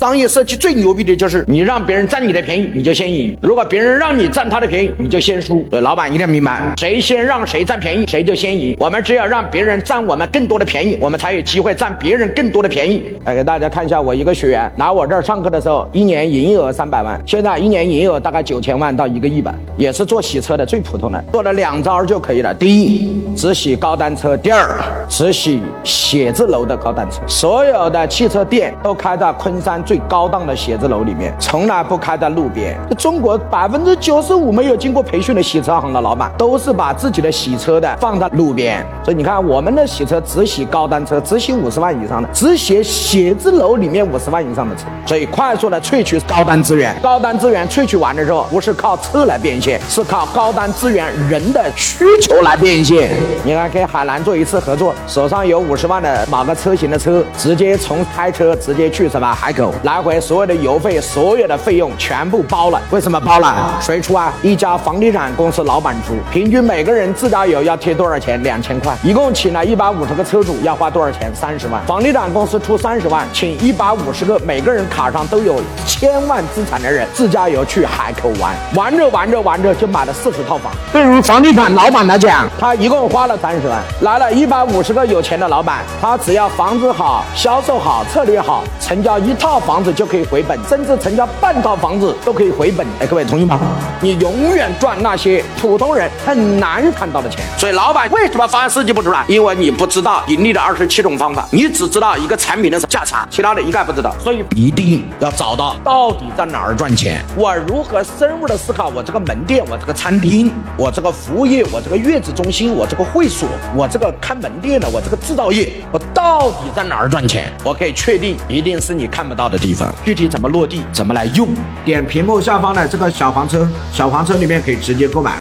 商业设计最牛逼的就是你让别人占你的便宜，你就先赢；如果别人让你占他的便宜，你就先输。对，老板一定要明白，谁先让谁占便宜，谁就先赢。我们只有让别人占我们更多的便宜，我们才有机会占别人更多的便宜。来给大家看一下，我一个学员来我这儿上课的时候，一年营业额三百万，现在一年营业额大概九千万到一个亿吧，也是做洗车的最普通的，做了两招就可以了。第一，只洗高端车；第二，只洗写字楼的高端车。所有的汽车店都开在昆山最高档的写字楼里面，从来不开在路边。中国百分之九十五没有经过培训的洗车行的老板，都是把自己的洗车的放在路边。所以你看，我们的洗车只洗高端车，只洗五十万以上的，只洗写字楼里面五十万以上的车。所以快速的萃取高端资源，高端资源萃取完的时候，不是靠车来变现，是靠高端资源人的需求来变现。你看，跟海南做一次合作，手上有五十万的某个车型的车，直接从开车直接去什么海口，来回所有的油费、所有的费用全部包了。为什么包了？谁出啊？一家房地产公司老板出，平均每个人自驾游要贴多少钱？两千块。一共请了一百五十个车主，要花多少钱？三十万。房地产公司出三十万，请一百五十个每个人卡上都有千万资产的人自驾游去海口玩，玩着玩着玩着就买了四十套房。对于房地产老板来讲，他一共花了三十万，来了一百五十个有钱的老板，他只要房子好、销售好、策略好，成交一套房子就可以回本，甚至成交半套房子都可以回本。哎，各位同意吗？你永远赚那些普通人很难看到的钱。所以，老板为什么方案设计不出来？因为你不知道盈利的二十七种方法，你只知道一个产品的价差，其他的一概不知道。所以，一定要找到到底在哪儿赚钱，我如何深入的思考我这个门店，我这个餐厅，我这个服务业，我这个月子中心，我这个会所，我这个开门店的，我这个制造业，我到底在哪儿赚钱？我可以确定，一定是你看不到的地方。具体怎么落地，怎么来用？点屏幕下方的这个小黄车，小黄车里面可以直接购买。